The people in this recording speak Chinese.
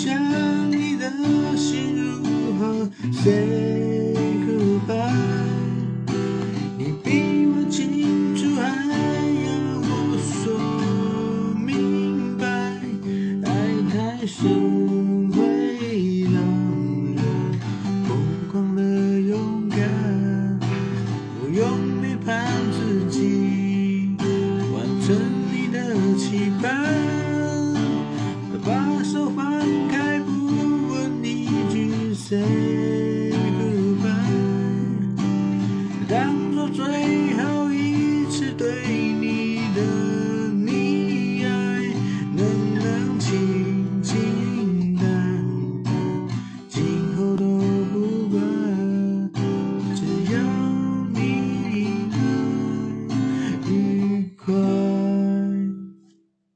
想你的心如何 say goodbye？你比我清楚，还要我说明白。爱太深会让人疯狂的勇敢，我用背叛自己，完成。say goodbye 当作最后一